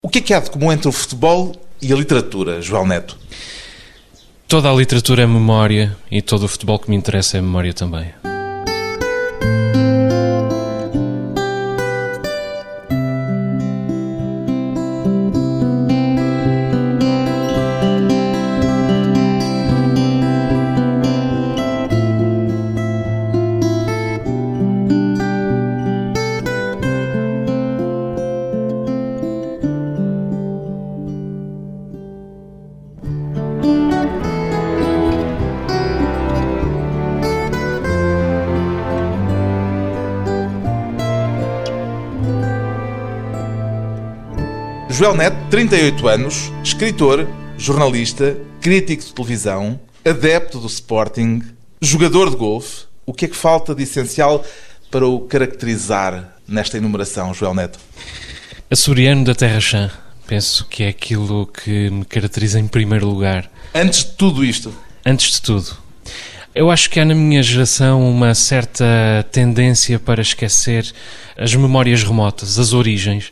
O que é que há de comum entre o futebol e a literatura, João Neto? Toda a literatura é memória e todo o futebol que me interessa é memória também. Joel Neto, 38 anos, escritor, jornalista, crítico de televisão, adepto do Sporting, jogador de golfe. O que é que falta de essencial para o caracterizar nesta enumeração, Joel Neto? Açoriano da Terra Chã. Penso que é aquilo que me caracteriza em primeiro lugar. Antes de tudo isto? Antes de tudo. Eu acho que há na minha geração uma certa tendência para esquecer as memórias remotas, as origens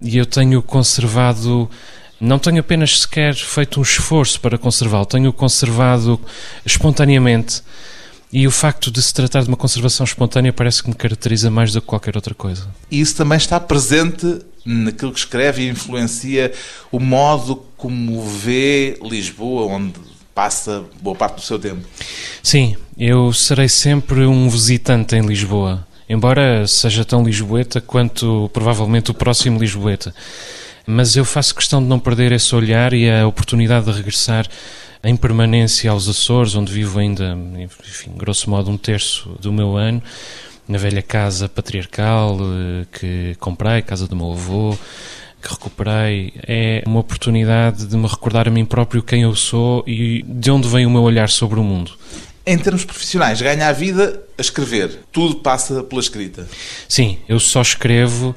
e eu tenho conservado. Não tenho apenas sequer feito um esforço para conservá-lo, tenho conservado espontaneamente. E o facto de se tratar de uma conservação espontânea parece que me caracteriza mais do que qualquer outra coisa. E isso também está presente naquilo que escreve e influencia o modo como vê Lisboa, onde passa boa parte do seu tempo. Sim, eu serei sempre um visitante em Lisboa embora seja tão lisboeta quanto provavelmente o próximo lisboeta. Mas eu faço questão de não perder esse olhar e a oportunidade de regressar em permanência aos Açores, onde vivo ainda, enfim, grosso modo, um terço do meu ano, na velha casa patriarcal eh, que comprei, casa do meu avô, que recuperei. É uma oportunidade de me recordar a mim próprio quem eu sou e de onde vem o meu olhar sobre o mundo. Em termos profissionais, ganha a vida a escrever. Tudo passa pela escrita. Sim, eu só escrevo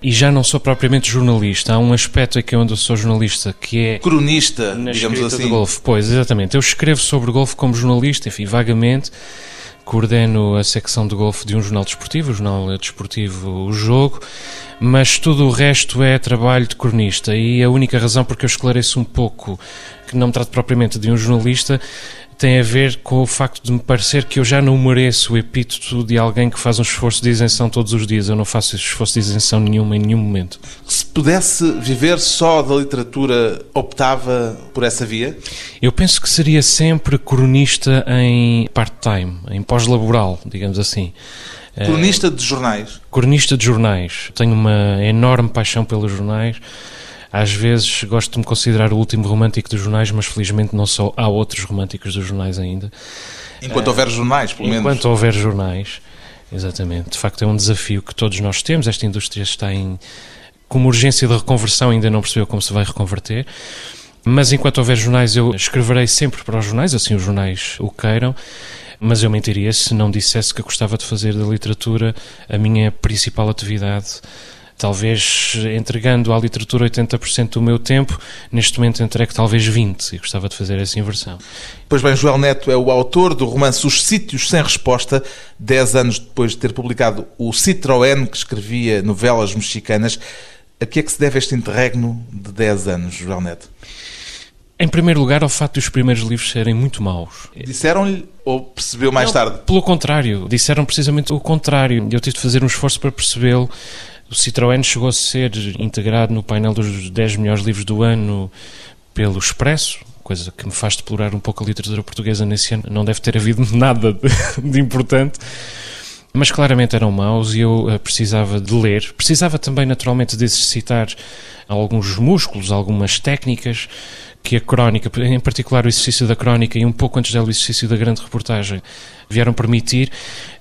e já não sou propriamente jornalista. Há um aspecto aqui onde eu sou jornalista que é. Cronista, digamos assim. De golfe. Pois, exatamente. Eu escrevo sobre golfe como jornalista, enfim, vagamente. Coordeno a secção de golfe de um jornal desportivo, o jornal desportivo O Jogo, mas tudo o resto é trabalho de cronista. E a única razão porque eu esclareço um pouco que não me trato propriamente de um jornalista tem a ver com o facto de me parecer que eu já não mereço o epíteto de alguém que faz um esforço de isenção todos os dias. Eu não faço esforço de isenção nenhuma em nenhum momento. Se pudesse viver só da literatura, optava por essa via? Eu penso que seria sempre cronista em part-time, em pós-laboral, digamos assim. Cronista de jornais? Cronista de jornais. Tenho uma enorme paixão pelos jornais às vezes gosto de me considerar o último romântico dos jornais, mas felizmente não sou. Há outros românticos dos jornais ainda. Enquanto houver jornais, pelo menos. Enquanto houver jornais, exatamente. De facto, é um desafio que todos nós temos. Esta indústria está em. Como urgência de reconversão, ainda não percebeu como se vai reconverter. Mas enquanto houver jornais, eu escreverei sempre para os jornais, assim os jornais o queiram. Mas eu mentiria se não dissesse que gostava de fazer da literatura a minha principal atividade talvez entregando à literatura 80% do meu tempo, neste momento entrego talvez 20% e gostava de fazer essa inversão. Pois bem, Joel Neto é o autor do romance Os Sítios Sem Resposta, 10 anos depois de ter publicado o Citroën, que escrevia novelas mexicanas. A que é que se deve este interregno de 10 anos, Joel Neto? Em primeiro lugar, ao facto de os primeiros livros serem muito maus. Disseram-lhe ou percebeu mais Não, tarde? Pelo contrário, disseram precisamente o contrário. Eu tive de fazer um esforço para percebê-lo o Citroën chegou a ser integrado no painel dos 10 melhores livros do ano pelo Expresso, coisa que me faz deplorar um pouco a literatura portuguesa nesse ano. Não deve ter havido nada de, de importante. Mas claramente eram maus e eu uh, precisava de ler. Precisava também, naturalmente, de exercitar alguns músculos, algumas técnicas que a crónica, em particular o exercício da crónica e um pouco antes dela o exercício da grande reportagem, vieram permitir,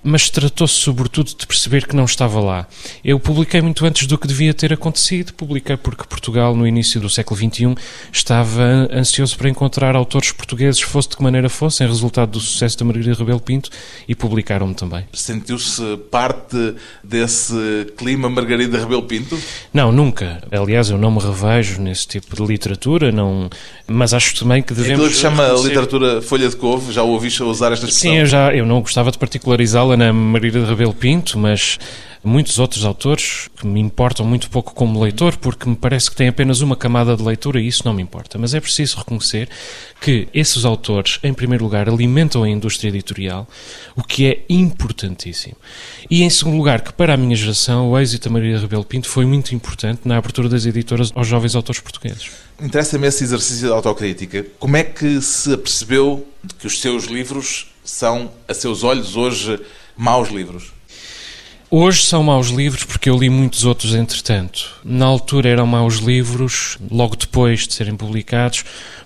mas tratou-se sobretudo de perceber que não estava lá. Eu publiquei muito antes do que devia ter acontecido, publiquei porque Portugal, no início do século XXI, estava ansioso para encontrar autores portugueses, fosse de que maneira fossem, resultado do sucesso da Margarida Rebelo Pinto, e publicaram-me também. Sentiu-se parte desse clima Margarida Rebelo Pinto? Não, nunca. Aliás, eu não me revejo nesse tipo de literatura, não mas acho também que devemos. É aquilo que chama a literatura folha de couve, já ouviste usar esta expressão? Sim, eu, já, eu não gostava de particularizá-la na Maria de Rebelo Pinto, mas muitos outros autores que me importam muito pouco como leitor, porque me parece que tem apenas uma camada de leitura e isso não me importa. Mas é preciso reconhecer que esses autores, em primeiro lugar, alimentam a indústria editorial, o que é importantíssimo. E em segundo lugar, que para a minha geração, o êxito da Maria Rebelo Pinto foi muito importante na abertura das editoras aos jovens autores portugueses. Interessa-me esse exercício de autocrítica. Como é que se apercebeu de que os seus livros são, a seus olhos, hoje, maus livros? Hoje são maus livros porque eu li muitos outros entretanto. Na altura eram maus livros, logo depois de serem publicados,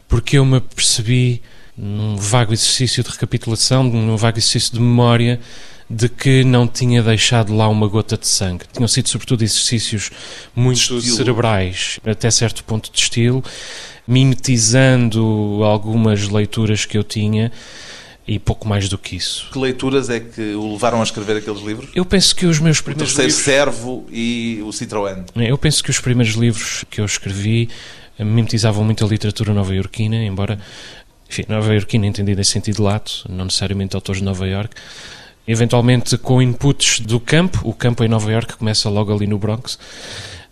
porque eu me percebi num vago exercício de recapitulação, num vago exercício de memória, de que não tinha deixado lá uma gota de sangue. Tinham sido, sobretudo, exercícios muito cerebrais, até certo ponto de estilo, mimetizando algumas leituras que eu tinha e pouco mais do que isso. Que leituras é que o levaram a escrever aqueles livros? Eu penso que os meus primeiros o terceiro livros... Servo e o Citroën. Eu penso que os primeiros livros que eu escrevi mimetizavam muito a literatura nova-iorquina, embora, enfim, nova-iorquina entendida em sentido lato, não necessariamente autores de Nova York, eventualmente com inputs do campo, o campo em Nova York começa logo ali no Bronx,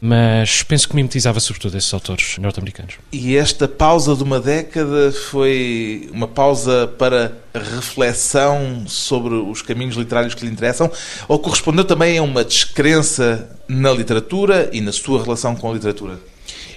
mas penso que mimetizava sobretudo esses autores norte-americanos. E esta pausa de uma década foi uma pausa para reflexão sobre os caminhos literários que lhe interessam ou correspondeu também a uma descrença na literatura e na sua relação com a literatura?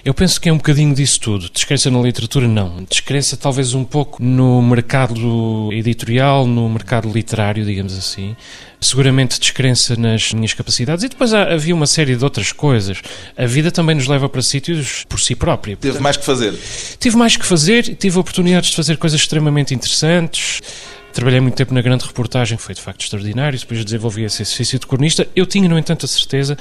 Eu penso que é um bocadinho disso tudo. Descrença na literatura, não. Descrença talvez um pouco no mercado editorial, no mercado literário, digamos assim. Seguramente descrença nas minhas capacidades. E depois havia uma série de outras coisas. A vida também nos leva para sítios por si própria. Teve mais que fazer? Tive mais que fazer, tive oportunidades de fazer coisas extremamente interessantes. Trabalhei muito tempo na grande reportagem, foi de facto extraordinário. Depois desenvolvi esse exercício de cronista. Eu tinha, no entanto, a certeza,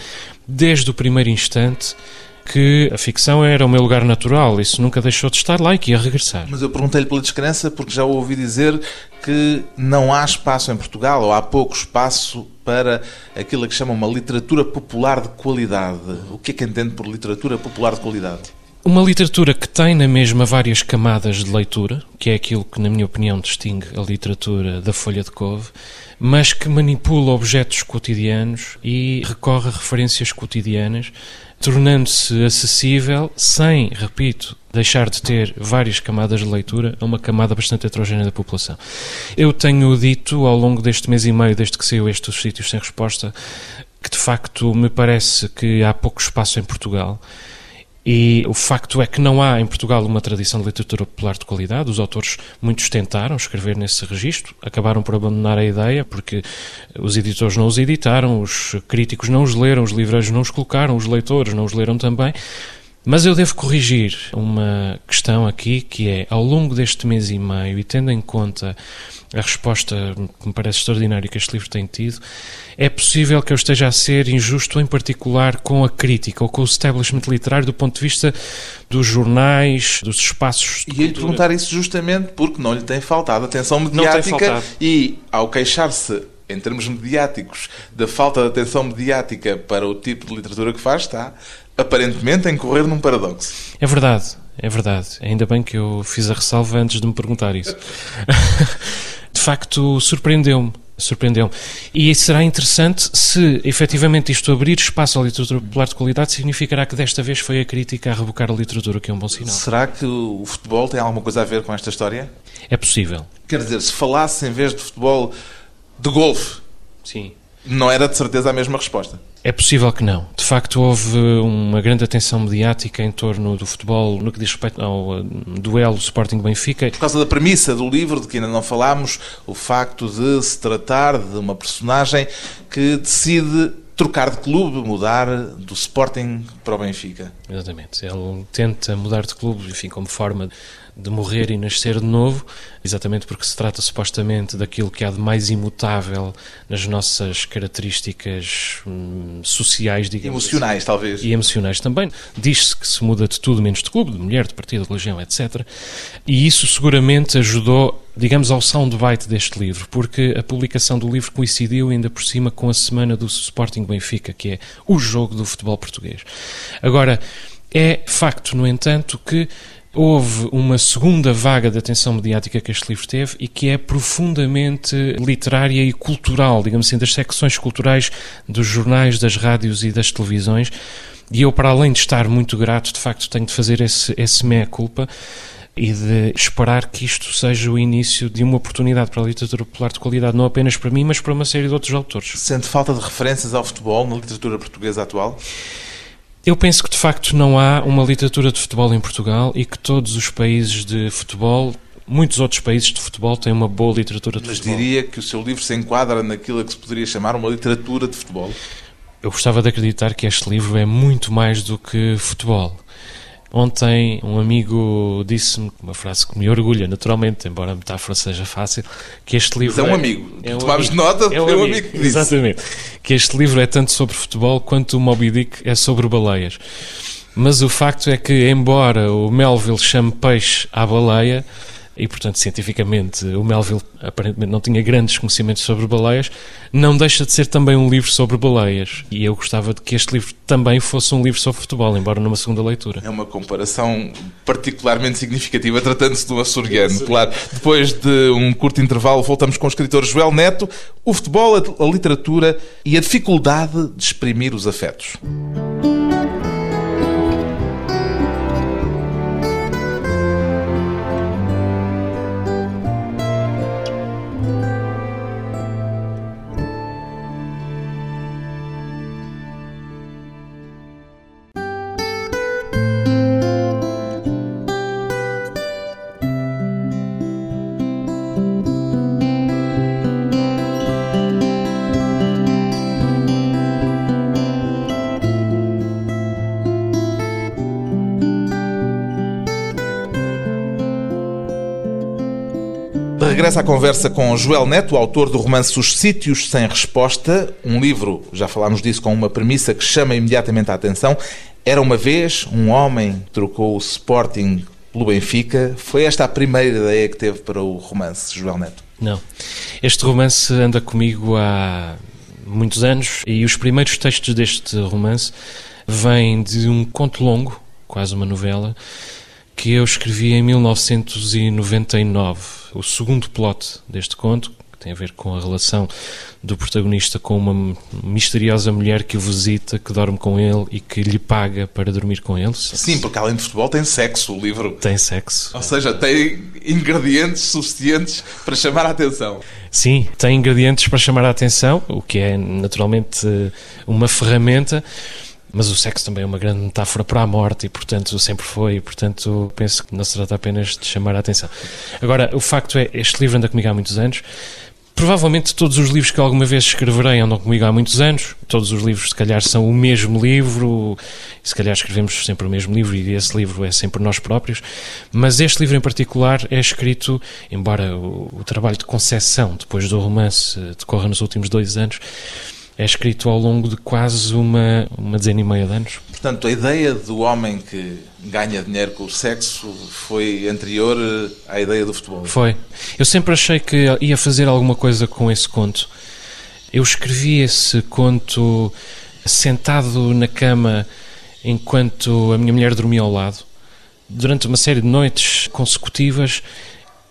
desde o primeiro instante, que a ficção era o meu lugar natural, isso nunca deixou de estar lá e que ia regressar. Mas eu perguntei-lhe pela descrença porque já ouvi dizer que não há espaço em Portugal, ou há pouco espaço para aquilo que chama uma literatura popular de qualidade. O que é que entende por literatura popular de qualidade? Uma literatura que tem na mesma várias camadas de leitura, que é aquilo que, na minha opinião, distingue a literatura da folha de couve, mas que manipula objetos cotidianos e recorre a referências cotidianas tornando-se acessível sem, repito, deixar de ter várias camadas de leitura a uma camada bastante heterogénea da população. Eu tenho dito ao longo deste mês e meio, desde que saiu este Os Sítios Sem Resposta, que de facto me parece que há pouco espaço em Portugal e o facto é que não há em Portugal uma tradição de literatura popular de qualidade. Os autores, muitos tentaram escrever nesse registro, acabaram por abandonar a ideia porque os editores não os editaram, os críticos não os leram, os livreiros não os colocaram, os leitores não os leram também. Mas eu devo corrigir uma questão aqui que é, ao longo deste mês e meio, e tendo em conta a resposta que me parece extraordinária que este livro tem tido, é possível que eu esteja a ser injusto, em particular com a crítica ou com o establishment literário do ponto de vista dos jornais, dos espaços. E ia-lhe perguntar isso justamente porque não lhe tem faltado atenção mediática e, ao queixar-se em termos mediáticos, da falta de atenção mediática para o tipo de literatura que faz, está aparentemente a incorrer num paradoxo. É verdade, é verdade. Ainda bem que eu fiz a ressalva antes de me perguntar isso. de facto, surpreendeu-me. Surpreendeu-me. E será interessante se efetivamente isto abrir espaço à literatura popular de qualidade, significará que desta vez foi a crítica a rebocar a literatura, que é um bom sinal. Será que o futebol tem alguma coisa a ver com esta história? É possível. Quer dizer, se falasse em vez de futebol de golfe, Sim. não era de certeza a mesma resposta. É possível que não. De facto, houve uma grande atenção mediática em torno do futebol no que diz respeito ao uh, duelo Sporting-Benfica. Por causa da premissa do livro, de que ainda não falámos, o facto de se tratar de uma personagem que decide trocar de clube, mudar do Sporting para o Benfica. Exatamente. Ele tenta mudar de clube, enfim, como forma de morrer e nascer de novo, exatamente porque se trata supostamente daquilo que há de mais imutável nas nossas características hum, sociais, digamos Emocionais, assim. talvez. E emocionais também. Diz-se que se muda de tudo menos de clube, de mulher, de partido, de religião, etc. E isso seguramente ajudou, digamos, ao soundbite deste livro, porque a publicação do livro coincidiu ainda por cima com a semana do Sporting Benfica, que é o jogo do futebol português. Agora, é facto, no entanto, que houve uma segunda vaga de atenção mediática que este livro teve e que é profundamente literária e cultural, digamos assim, das secções culturais dos jornais, das rádios e das televisões. E eu, para além de estar muito grato, de facto, tenho de fazer esse, esse meia-culpa e de esperar que isto seja o início de uma oportunidade para a literatura popular de qualidade, não apenas para mim, mas para uma série de outros autores. Sente falta de referências ao futebol na literatura portuguesa atual? Eu penso que de facto não há uma literatura de futebol em Portugal e que todos os países de futebol, muitos outros países de futebol, têm uma boa literatura de Mas futebol. Mas diria que o seu livro se enquadra naquilo que se poderia chamar uma literatura de futebol? Eu gostava de acreditar que este livro é muito mais do que futebol. Ontem um amigo disse-me uma frase que me orgulha, naturalmente, embora a metáfora seja fácil, que este livro. Mas é um amigo. É um Tomámos amigo. nota, É um foi um amigo. amigo que disse. Exatamente. Que este livro é tanto sobre futebol quanto o Moby Dick é sobre baleias. Mas o facto é que, embora o Melville chame peixe à baleia, e portanto cientificamente o Melville aparentemente não tinha grandes conhecimentos sobre baleias, não deixa de ser também um livro sobre baleias. E eu gostava de que este livro também fosse um livro sobre futebol, embora numa segunda leitura. É uma comparação particularmente significativa, tratando-se de um açoriano, claro. Depois de um curto intervalo, voltamos com o escritor Joel Neto, o futebol, a literatura e a dificuldade de exprimir os afetos. Regressa à conversa com Joel Neto, autor do romance Os Sítios Sem Resposta, um livro, já falámos disso, com uma premissa que chama imediatamente a atenção. Era uma vez um homem trocou o Sporting pelo Benfica. Foi esta a primeira ideia que teve para o romance, Joel Neto? Não. Este romance anda comigo há muitos anos e os primeiros textos deste romance vêm de um conto longo, quase uma novela, que eu escrevi em 1999. O segundo plot deste conto, que tem a ver com a relação do protagonista com uma misteriosa mulher que o visita, que dorme com ele e que lhe paga para dormir com ele. Sim, porque além de futebol tem sexo o livro. Tem sexo. Ou seja, tem ingredientes suficientes para chamar a atenção. Sim, tem ingredientes para chamar a atenção, o que é naturalmente uma ferramenta. Mas o sexo também é uma grande metáfora para a morte e, portanto, sempre foi. E, portanto, penso que não se trata apenas de chamar a atenção. Agora, o facto é, este livro anda comigo há muitos anos. Provavelmente todos os livros que alguma vez escreverei andam comigo há muitos anos. Todos os livros, se calhar, são o mesmo livro. Se calhar, escrevemos sempre o mesmo livro e esse livro é sempre nós próprios. Mas este livro em particular é escrito, embora o, o trabalho de concepção depois do romance decorra nos últimos dois anos, é escrito ao longo de quase uma, uma dezena e meia de anos. Portanto, a ideia do homem que ganha dinheiro com o sexo foi anterior à ideia do futebol. Foi. Eu sempre achei que ia fazer alguma coisa com esse conto. Eu escrevi esse conto sentado na cama enquanto a minha mulher dormia ao lado, durante uma série de noites consecutivas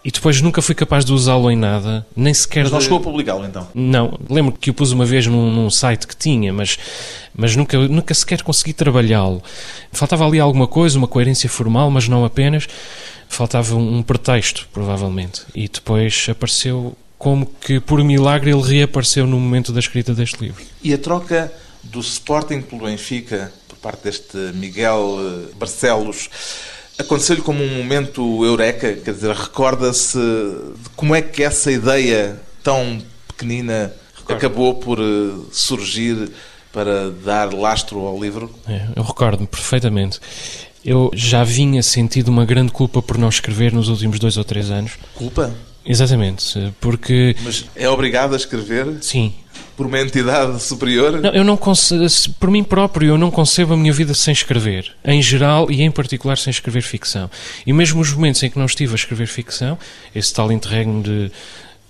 e depois nunca fui capaz de usá-lo em nada, nem sequer. Mas não de... chegou a publicá-lo então? Não, lembro que o pus uma vez num, num site que tinha, mas, mas nunca, nunca sequer consegui trabalhá-lo. Faltava ali alguma coisa, uma coerência formal, mas não apenas. Faltava um, um pretexto, provavelmente. E depois apareceu como que por milagre ele reapareceu no momento da escrita deste livro. E a troca do Sporting pelo Benfica, por parte deste Miguel eh, Barcelos, aconteceu-lhe como um momento eureka? Quer dizer, recorda-se de como é que essa ideia tão pequenina Recordo. acabou por eh, surgir para dar lastro ao livro? É, eu recordo-me perfeitamente. Eu já vinha sentido uma grande culpa por não escrever nos últimos dois ou três anos. Culpa? Exatamente, porque... Mas é obrigado a escrever? Sim. Por uma entidade superior? Não, eu não concebo, por mim próprio, eu não concebo a minha vida sem escrever. Em geral e em particular sem escrever ficção. E mesmo os momentos em que não estive a escrever ficção, esse tal interregno de...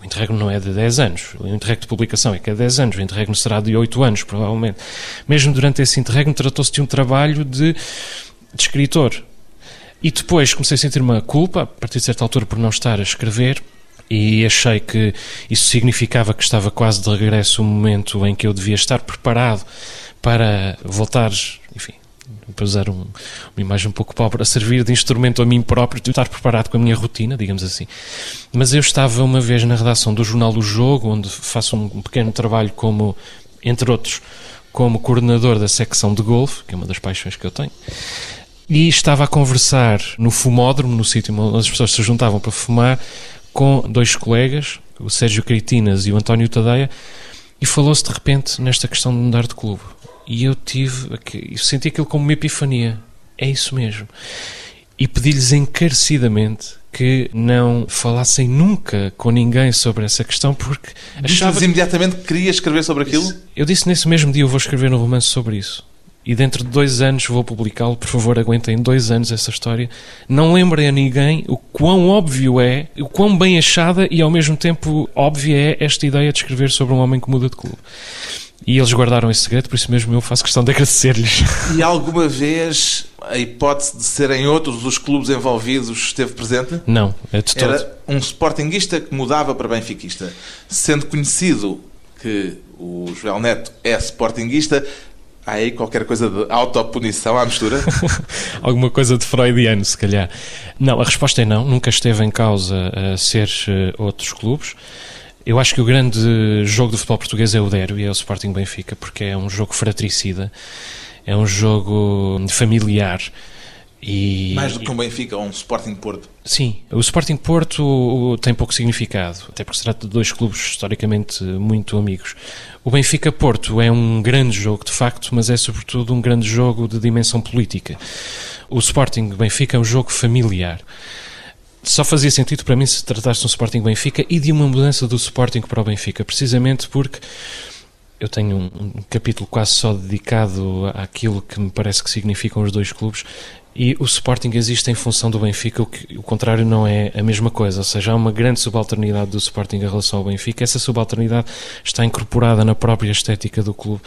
O interregno não é de 10 anos, o interregno de publicação é que é de 10 anos, o interregno será de 8 anos, provavelmente. Mesmo durante esse interregno tratou-se de um trabalho de, de escritor. E depois comecei a sentir uma culpa, a partir de certa altura, por não estar a escrever, e achei que isso significava que estava quase de regresso o momento em que eu devia estar preparado para voltar, enfim, para usar um, uma imagem um pouco pobre, a servir de instrumento a mim próprio, de estar preparado com a minha rotina, digamos assim. Mas eu estava uma vez na redação do Jornal do Jogo, onde faço um pequeno trabalho como, entre outros, como coordenador da secção de golfe, que é uma das paixões que eu tenho, e estava a conversar no fumódromo, no sítio onde as pessoas se juntavam para fumar, com dois colegas, o Sérgio Critinas e o António Tadeia, e falou-se de repente nesta questão de mudar de clube. E eu tive, eu senti aquilo como uma epifania. É isso mesmo. E pedi-lhes encarecidamente que não falassem nunca com ninguém sobre essa questão, porque achava. Que... imediatamente que queria escrever sobre aquilo? Eu disse nesse mesmo dia: eu vou escrever um romance sobre isso e dentro de dois anos vou publicá-lo. Por favor, aguentem dois anos essa história. Não lembrem a ninguém o quão óbvio é, o quão bem achada e ao mesmo tempo óbvia é esta ideia de escrever sobre um homem que muda de clube. E eles guardaram esse segredo, por isso mesmo eu faço questão de agradecer-lhes. E alguma vez a hipótese de serem outros os clubes envolvidos esteve presente? Não, é de todo. Era um sportinguista que mudava para benfiquista. Sendo conhecido que o Joel Neto é sportinguista, aí qualquer coisa de autopunição à mistura? Alguma coisa de freudiano, se calhar. Não, a resposta é não. Nunca esteve em causa a ser eh, outros clubes. Eu acho que o grande jogo do futebol português é o derby, é o Sporting Benfica, porque é um jogo fratricida, é um jogo familiar. E, Mais do que um Benfica ou um Sporting Porto? Sim, o Sporting Porto tem pouco significado, até porque se trata de dois clubes historicamente muito amigos. O Benfica Porto é um grande jogo, de facto, mas é sobretudo um grande jogo de dimensão política. O Sporting Benfica é um jogo familiar. Só fazia sentido para mim se tratasse de um Sporting Benfica e de uma mudança do Sporting para o Benfica, precisamente porque eu tenho um, um, capítulo quase só dedicado àquilo que me parece que significam os dois clubes e o Sporting existe em função do Benfica, o que o contrário não é a mesma coisa, ou seja, há uma grande subalternidade do Sporting em relação ao Benfica, essa subalternidade está incorporada na própria estética do clube.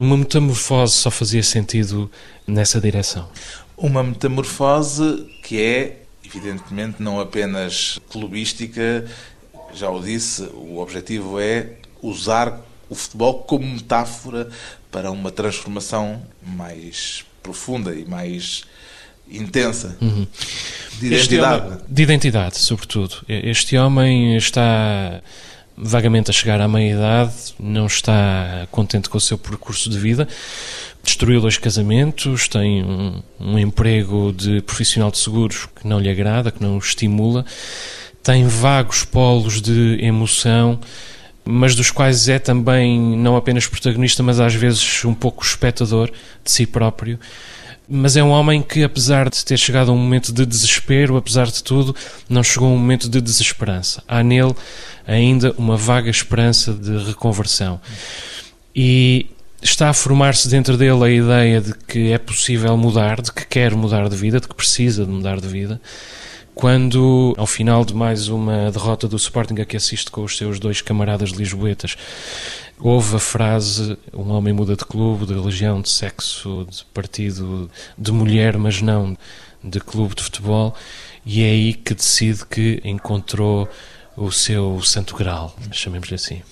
Uma metamorfose só fazia sentido nessa direção. Uma metamorfose que é, evidentemente, não apenas clubística, já o disse, o objetivo é usar o futebol como metáfora para uma transformação mais profunda e mais intensa uhum. de identidade. Homem, de identidade, sobretudo. Este homem está vagamente a chegar à meia-idade, não está contente com o seu percurso de vida, destruiu dois casamentos, tem um, um emprego de profissional de seguros que não lhe agrada, que não o estimula, tem vagos polos de emoção mas dos quais é também não apenas protagonista, mas às vezes um pouco espectador de si próprio. Mas é um homem que, apesar de ter chegado a um momento de desespero, apesar de tudo, não chegou a um momento de desesperança. Há nele ainda uma vaga esperança de reconversão. E está a formar-se dentro dele a ideia de que é possível mudar, de que quer mudar de vida, de que precisa de mudar de vida quando, ao final de mais uma derrota do Sporting a que assiste com os seus dois camaradas lisboetas, houve a frase um homem muda de clube, de religião, de sexo, de partido, de mulher, mas não de clube de futebol, e é aí que decide que encontrou o seu santo grau, chamemos-lhe assim.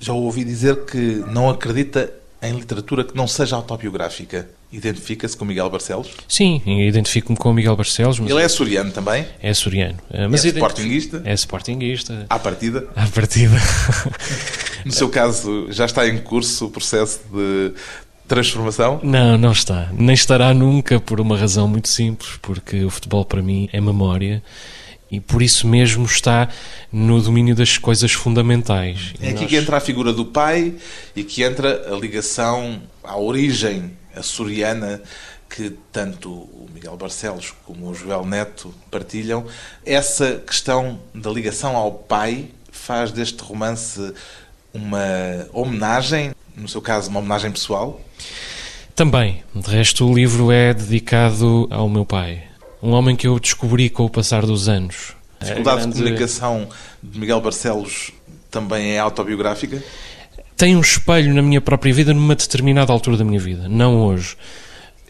Já ouvi dizer que não acredita em literatura que não seja autobiográfica. Identifica-se com Miguel Barcelos? Sim, identifico-me com Miguel Barcelos. Ele é açoriano também? É açoriano. Eh, mas é sportinguista? É sportinguista. À partida? À partida. no seu caso, já está em curso o processo de transformação? Não, não está. Nem estará nunca por uma razão muito simples, porque o futebol para mim é memória e por isso mesmo está no domínio das coisas fundamentais. É aqui nós... que entra a figura do pai e que entra a ligação à origem açoriana que tanto o Miguel Barcelos como o Joel Neto partilham. Essa questão da ligação ao pai faz deste romance uma homenagem, no seu caso, uma homenagem pessoal? Também. De resto, o livro é dedicado ao meu pai. Um homem que eu descobri com o passar dos anos. A dificuldade grande... de comunicação de Miguel Barcelos também é autobiográfica? tem um espelho na minha própria vida numa determinada altura da minha vida, não hoje.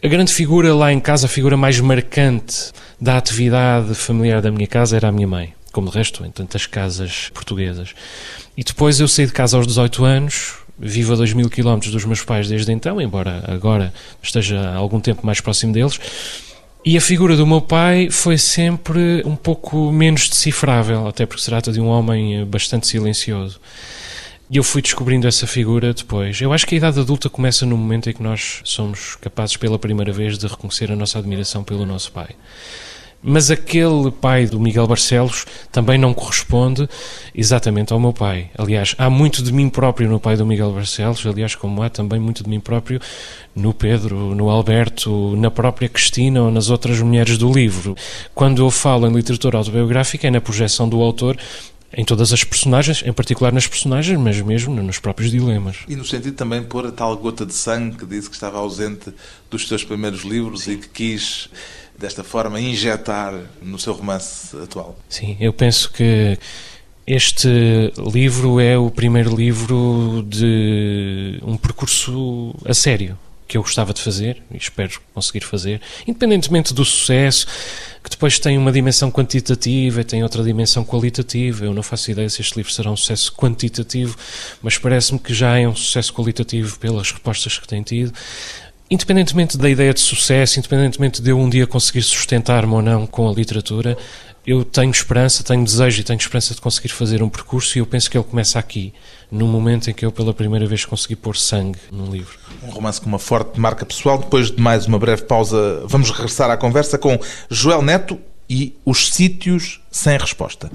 A grande figura lá em casa, a figura mais marcante da atividade familiar da minha casa era a minha mãe, como de resto em tantas casas portuguesas. E depois eu saí de casa aos 18 anos, vivo a 2 mil quilómetros dos meus pais desde então, embora agora esteja algum tempo mais próximo deles. E a figura do meu pai foi sempre um pouco menos decifrável, até porque se trata de um homem bastante silencioso. E eu fui descobrindo essa figura depois. Eu acho que a idade adulta começa no momento em que nós somos capazes pela primeira vez de reconhecer a nossa admiração pelo nosso pai. Mas aquele pai do Miguel Barcelos também não corresponde exatamente ao meu pai. Aliás, há muito de mim próprio no pai do Miguel Barcelos, aliás, como há também muito de mim próprio no Pedro, no Alberto, na própria Cristina ou nas outras mulheres do livro. Quando eu falo em literatura autobiográfica, é na projeção do autor em todas as personagens, em particular nas personagens, mas mesmo nos próprios dilemas. E no sentido também pôr a tal gota de sangue que disse que estava ausente dos seus primeiros livros Sim. e que quis, desta forma, injetar no seu romance atual. Sim, eu penso que este livro é o primeiro livro de um percurso a sério que eu gostava de fazer e espero conseguir fazer, independentemente do sucesso, que depois tem uma dimensão quantitativa e tem outra dimensão qualitativa. Eu não faço ideia se este livro será um sucesso quantitativo, mas parece-me que já é um sucesso qualitativo pelas respostas que tem tido. Independentemente da ideia de sucesso, independentemente de eu um dia conseguir sustentar-me ou não com a literatura, eu tenho esperança, tenho desejo e tenho esperança de conseguir fazer um percurso e eu penso que ele começa aqui, no momento em que eu pela primeira vez consegui pôr sangue num livro. Um romance com uma forte marca pessoal. Depois de mais uma breve pausa, vamos regressar à conversa com Joel Neto e os sítios sem resposta.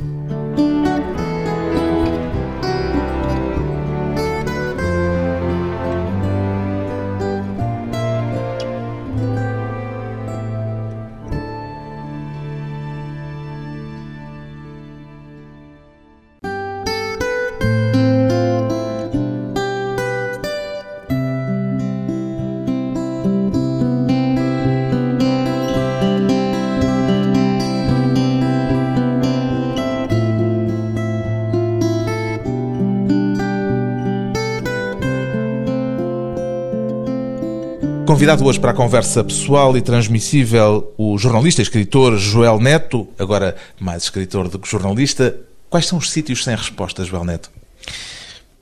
Convidado hoje para a conversa pessoal e transmissível, o jornalista e escritor Joel Neto, agora mais escritor do que jornalista. Quais são os sítios sem resposta, Joel Neto?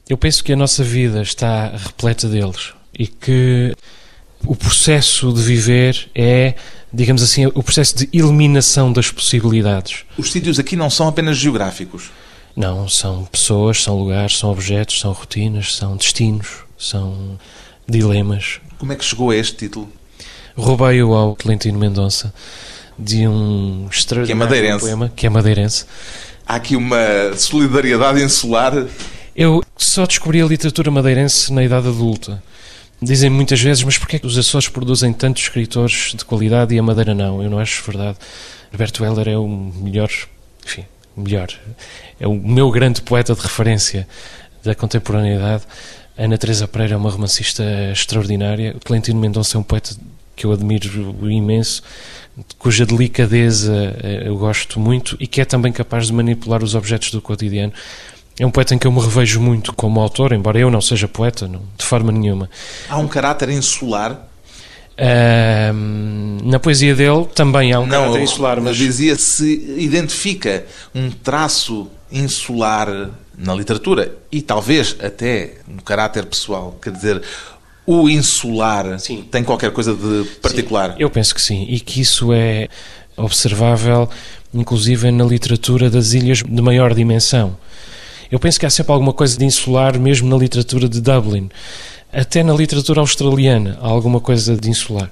Eu penso que a nossa vida está repleta deles e que o processo de viver é, digamos assim, o processo de eliminação das possibilidades. Os sítios aqui não são apenas geográficos. Não, são pessoas, são lugares, são objetos, são rotinas, são destinos, são dilemas. Como é que chegou a este título? Roubei-o ao Clentino Mendonça de um extraordinário que é poema que é madeirense. Há aqui uma solidariedade insular. Eu só descobri a literatura madeirense na idade adulta. Dizem muitas vezes, mas porquê é que os Açores produzem tantos escritores de qualidade e a Madeira não? Eu não acho verdade. Alberto Heller é o melhor, enfim, melhor. É o meu grande poeta de referência da contemporaneidade. Ana Teresa Pereira é uma romancista extraordinária. O Clentino Mendonça é um poeta que eu admiro imenso, cuja delicadeza eh, eu gosto muito e que é também capaz de manipular os objetos do cotidiano. É um poeta em que eu me revejo muito como autor, embora eu não seja poeta, não, de forma nenhuma. Há um caráter insular? Uh, na poesia dele também há um não, caráter insular, mas dizia se identifica um traço insular na literatura e talvez até no caráter pessoal. Quer dizer, o insular sim. tem qualquer coisa de particular? Sim, eu penso que sim, e que isso é observável, inclusive na literatura das ilhas de maior dimensão. Eu penso que há sempre alguma coisa de insular, mesmo na literatura de Dublin. Até na literatura australiana há alguma coisa de insular.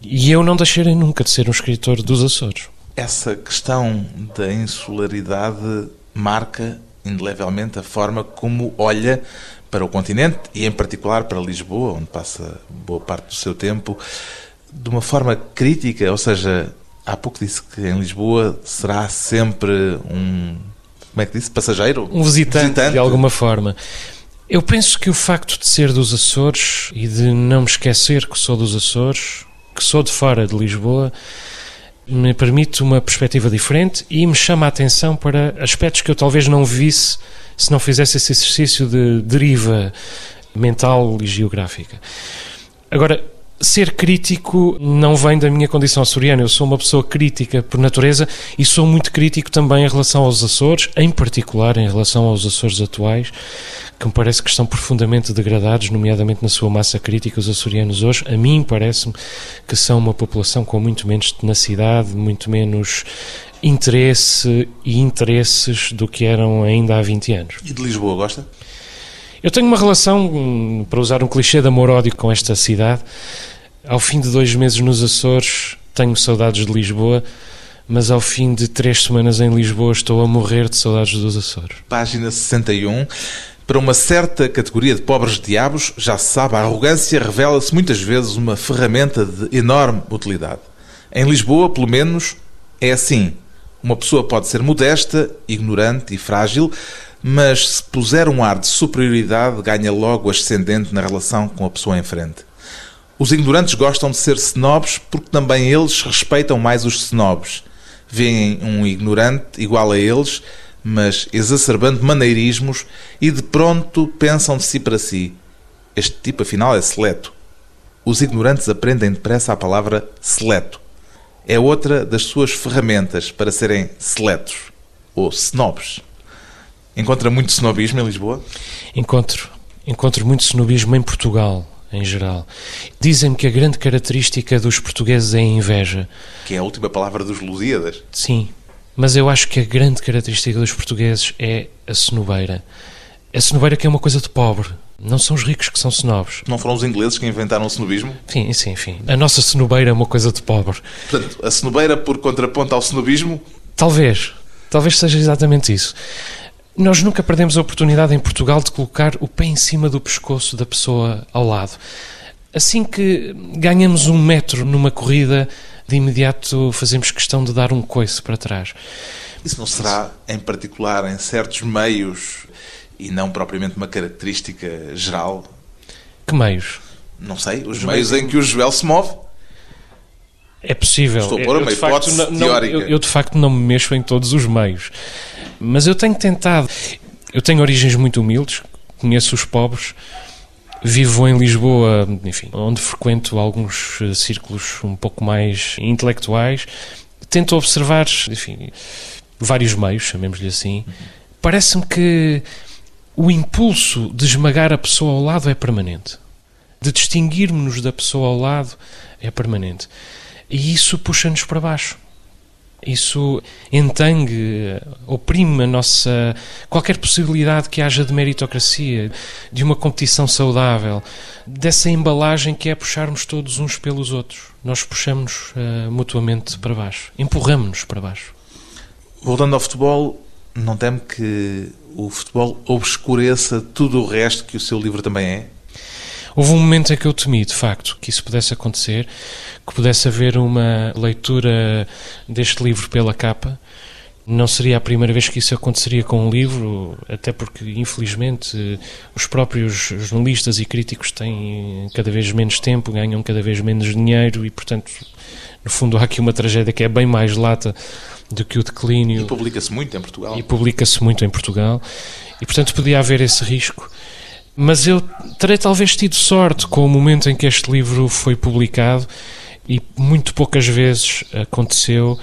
E eu não deixarei nunca de ser um escritor dos Açores. Essa questão da insularidade marca indelevelmente a forma como olha para o continente e, em particular, para Lisboa, onde passa boa parte do seu tempo, de uma forma crítica. Ou seja, há pouco disse que em Lisboa será sempre um. Como é que disse? Passageiro? Um visitante, visitante. de alguma forma. Eu penso que o facto de ser dos Açores e de não me esquecer que sou dos Açores, que sou de fora de Lisboa, me permite uma perspectiva diferente e me chama a atenção para aspectos que eu talvez não visse se não fizesse esse exercício de deriva mental e geográfica. Agora, Ser crítico não vem da minha condição açoriana. Eu sou uma pessoa crítica por natureza e sou muito crítico também em relação aos Açores, em particular em relação aos Açores atuais, que me parece que estão profundamente degradados, nomeadamente na sua massa crítica. Os açorianos hoje, a mim parece-me que são uma população com muito menos tenacidade, muito menos interesse e interesses do que eram ainda há 20 anos. E de Lisboa, gosta? Eu tenho uma relação, para usar um clichê de amor-ódio com esta cidade. Ao fim de dois meses nos Açores, tenho saudades de Lisboa, mas ao fim de três semanas em Lisboa, estou a morrer de saudades dos Açores. Página 61. Para uma certa categoria de pobres diabos, já se sabe, a arrogância revela-se muitas vezes uma ferramenta de enorme utilidade. Em Lisboa, pelo menos, é assim. Uma pessoa pode ser modesta, ignorante e frágil, mas se puser um ar de superioridade, ganha logo ascendente na relação com a pessoa em frente. Os ignorantes gostam de ser snobs porque também eles respeitam mais os snobs. Vêem um ignorante igual a eles, mas exacerbando maneirismos e de pronto pensam de si para si. Este tipo afinal é seleto. Os ignorantes aprendem depressa a palavra seleto. É outra das suas ferramentas para serem seletos, ou snobs. Encontra muito snobismo em Lisboa? Encontro. Encontro muito snobismo em Portugal, em geral. Dizem-me que a grande característica dos portugueses é a inveja. Que é a última palavra dos Lusíadas? Sim, mas eu acho que a grande característica dos portugueses é a cenobeira. A cenobeira que é uma coisa de pobre. Não são os ricos que são snobs. Não foram os ingleses que inventaram o snobismo? Sim, sim, enfim. A nossa cenobeira é uma coisa de pobre. Portanto, a cenobeira por contraponto ao snobismo? Talvez. Talvez seja exatamente isso. Nós nunca perdemos a oportunidade em Portugal de colocar o pé em cima do pescoço da pessoa ao lado. Assim que ganhamos um metro numa corrida, de imediato fazemos questão de dar um coice para trás. Isso não será, em particular, em certos meios e não propriamente uma característica geral? Que meios? Não sei, os, os meios, meios em que o Joel se move. É possível. Estou a pôr uma hipótese facto, teórica. Não, eu, eu, de facto não me mexo em todos os meios. Mas eu tenho tentado. Eu tenho origens muito humildes, conheço os pobres, vivo em Lisboa, enfim, onde frequento alguns eh, círculos um pouco mais intelectuais. Tento observar, enfim, vários meios, chamemos-lhe assim. Parece-me que o impulso de esmagar a pessoa ao lado é permanente. De distinguirmos-nos da pessoa ao lado é permanente. E isso puxa-nos para baixo. Isso entangue, oprime a nossa. qualquer possibilidade que haja de meritocracia, de uma competição saudável, dessa embalagem que é puxarmos todos uns pelos outros. Nós puxamos uh, mutuamente para baixo, empurramos-nos para baixo. Voltando ao futebol, não teme que o futebol obscureça tudo o resto que o seu livro também é? Houve um momento em que eu temi, de facto, que isso pudesse acontecer, que pudesse haver uma leitura deste livro pela capa. Não seria a primeira vez que isso aconteceria com um livro, até porque, infelizmente, os próprios jornalistas e críticos têm cada vez menos tempo, ganham cada vez menos dinheiro e, portanto, no fundo, há aqui uma tragédia que é bem mais lata do que o declínio. E publica-se muito em Portugal. E publica-se muito em Portugal. E, portanto, podia haver esse risco. Mas eu terei talvez tido sorte com o momento em que este livro foi publicado e muito poucas vezes aconteceu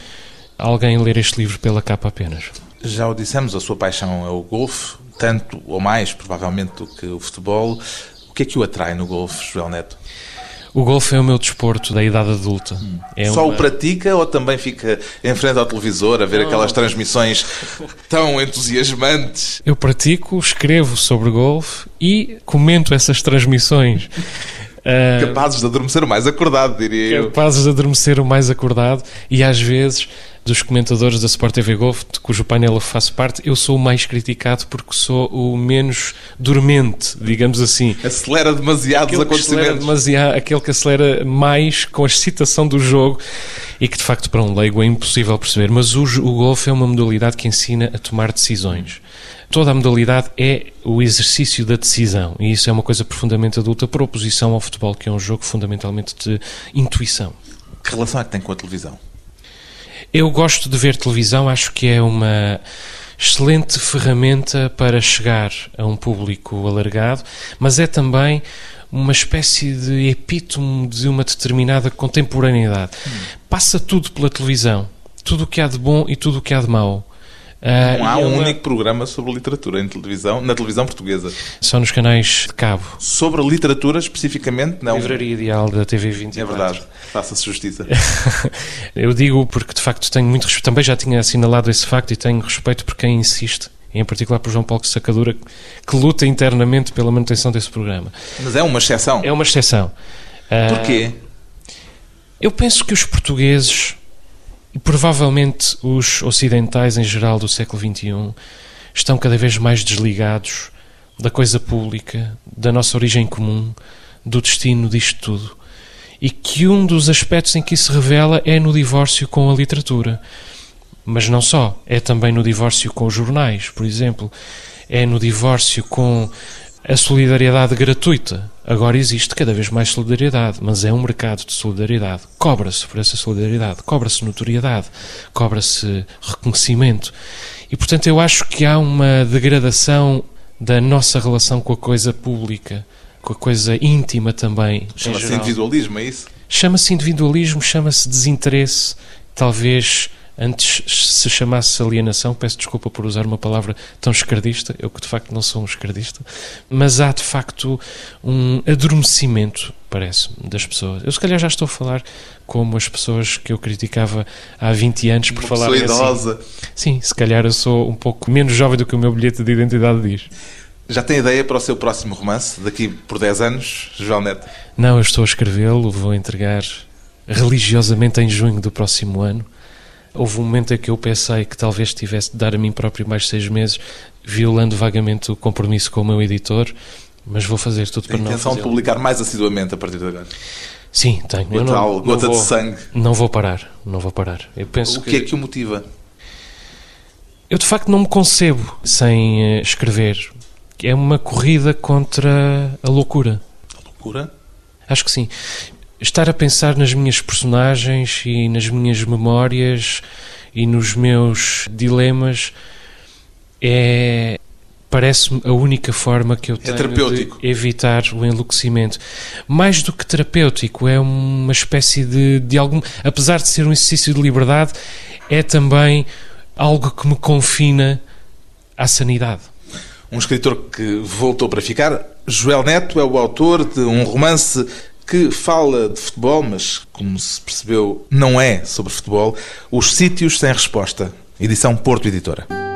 alguém ler este livro pela capa apenas. Já o dissemos, a sua paixão é o golfe, tanto ou mais provavelmente do que o futebol. O que é que o atrai no golfe, Joel Neto? O golfe é o meu desporto da idade adulta. Hum. É Só uma... o pratica ou também fica em frente ao televisor a ver Não. aquelas transmissões tão entusiasmantes? Eu pratico, escrevo sobre golfe e comento essas transmissões. Uh, capazes de adormecer o mais acordado, diria eu. Capazes de adormecer o mais acordado e às vezes dos comentadores da Sport TV Golf, de cujo painel eu faço parte, eu sou o mais criticado porque sou o menos dormente, digamos assim. Acelera demasiado aquele os acontecimentos. Que demasiado, aquele que acelera mais com a excitação do jogo e que de facto para um leigo é impossível perceber. Mas o, o golfe é uma modalidade que ensina a tomar decisões. Toda a modalidade é o exercício da decisão e isso é uma coisa profundamente adulta por oposição ao futebol, que é um jogo fundamentalmente de intuição. Que relação é que tem com a televisão? Eu gosto de ver televisão, acho que é uma excelente ferramenta para chegar a um público alargado, mas é também uma espécie de epítome de uma determinada contemporaneidade. Hum. Passa tudo pela televisão, tudo o que há de bom e tudo o que há de mau. Uh, não há um único programa sobre literatura em televisão, na televisão portuguesa. Só nos canais de cabo. Sobre literatura especificamente, não. Livraria Ideal da TV 20. É verdade, faça-se justiça. Eu digo porque de facto tenho muito respeito, também já tinha assinalado esse facto e tenho respeito por quem insiste em particular por João Paulo Sacadura, que luta internamente pela manutenção desse programa. Mas é uma exceção. É uma exceção. Porquê? Uh, eu penso que os portugueses e provavelmente os ocidentais em geral do século XXI estão cada vez mais desligados da coisa pública, da nossa origem comum, do destino disto tudo. E que um dos aspectos em que isso se revela é no divórcio com a literatura. Mas não só, é também no divórcio com os jornais, por exemplo, é no divórcio com a solidariedade gratuita. Agora existe cada vez mais solidariedade, mas é um mercado de solidariedade. Cobra-se por essa solidariedade, cobra-se notoriedade, cobra-se reconhecimento. E portanto eu acho que há uma degradação da nossa relação com a coisa pública, com a coisa íntima também. Chama-se individualismo, é isso? Chama-se individualismo, chama-se desinteresse, talvez antes se chamasse alienação, peço desculpa por usar uma palavra tão esquerdista, eu que de facto não sou um esquerdista, mas há de facto um adormecimento, parece-me, das pessoas. Eu se calhar já estou a falar como as pessoas que eu criticava há 20 anos por falar assim. idosa. Sim, se calhar eu sou um pouco menos jovem do que o meu bilhete de identidade diz. Já tem ideia para o seu próximo romance, daqui por 10 anos, João Neto? Não, eu estou a escrevê-lo, vou entregar religiosamente em junho do próximo ano. Houve um momento em que eu pensei que talvez tivesse de dar a mim próprio mais seis meses, violando vagamente o compromisso com o meu editor, mas vou fazer tudo para não A intenção de publicar mais assiduamente a partir de agora? Sim, tenho. eu não, gota vou, de sangue. Não vou parar, não vou parar. Eu penso o que, que é que o motiva? Eu de facto não me concebo sem eh, escrever. É uma corrida contra a loucura. A loucura? Acho que sim estar a pensar nas minhas personagens e nas minhas memórias e nos meus dilemas é parece-me a única forma que eu é tenho de evitar o enlouquecimento. Mais do que terapêutico, é uma espécie de, de algum, apesar de ser um exercício de liberdade, é também algo que me confina à sanidade. Um escritor que voltou para ficar, Joel Neto é o autor de um romance que fala de futebol, mas como se percebeu, não é sobre futebol. Os Sítios Sem Resposta, edição Porto Editora.